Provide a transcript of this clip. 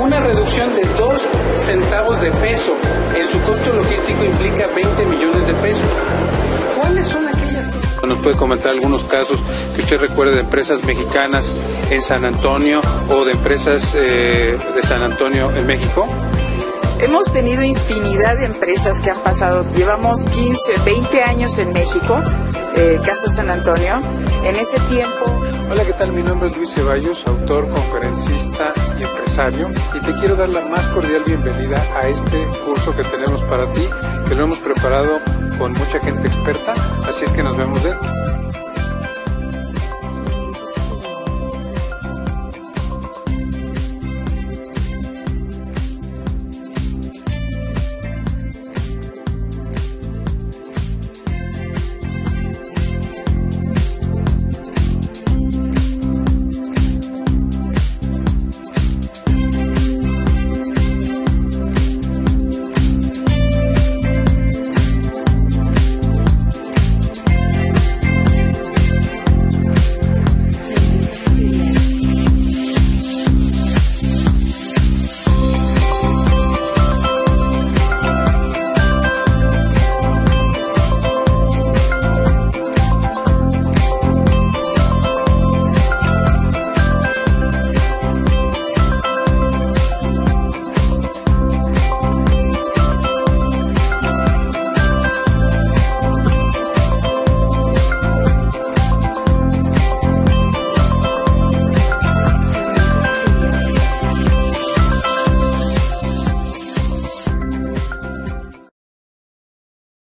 Una reducción de 2 centavos de peso en su costo logístico implica 20 millones de pesos. ¿Cuáles son aquellas ¿Nos puede comentar algunos casos que usted recuerde de empresas mexicanas en San Antonio o de empresas eh, de San Antonio en México? Hemos tenido infinidad de empresas que han pasado, llevamos 15, 20 años en México, eh, Casa San Antonio. En ese tiempo Hola, ¿qué tal? Mi nombre es Luis Ceballos, autor, conferencista y empresario, y te quiero dar la más cordial bienvenida a este curso que tenemos para ti, que lo hemos preparado con mucha gente experta, así es que nos vemos dentro.